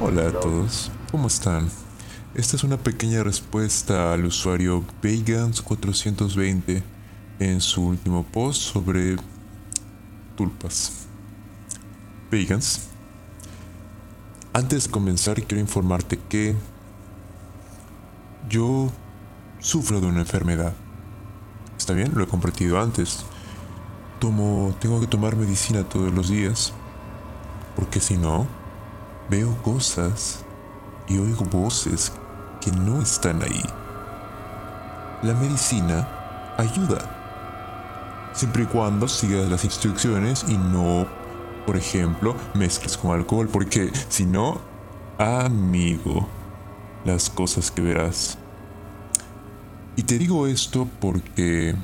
Hola a todos, ¿cómo están? Esta es una pequeña respuesta al usuario Vegans420 en su último post sobre tulpas. Vegans, antes de comenzar quiero informarte que yo sufro de una enfermedad. Está bien, lo he compartido antes. Tomo, tengo que tomar medicina todos los días, porque si no, veo cosas y oigo voces que no están ahí. La medicina ayuda, siempre y cuando sigas las instrucciones y no, por ejemplo, mezcles con alcohol, porque si no, amigo, las cosas que verás. Y te digo esto porque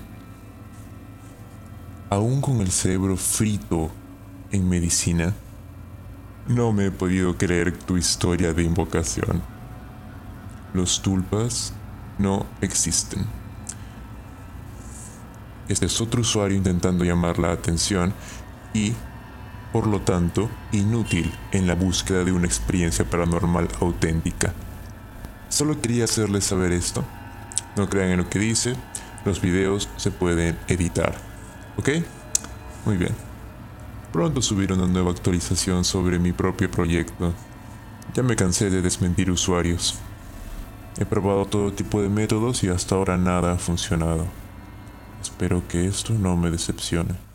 aún con el cerebro frito en medicina, no me he podido creer tu historia de invocación. Los tulpas no existen. Este es otro usuario intentando llamar la atención y, por lo tanto, inútil en la búsqueda de una experiencia paranormal auténtica. Solo quería hacerles saber esto. No crean en lo que dice, los videos se pueden editar. ¿Ok? Muy bien. Pronto subiré una nueva actualización sobre mi propio proyecto. Ya me cansé de desmentir usuarios. He probado todo tipo de métodos y hasta ahora nada ha funcionado. Espero que esto no me decepcione.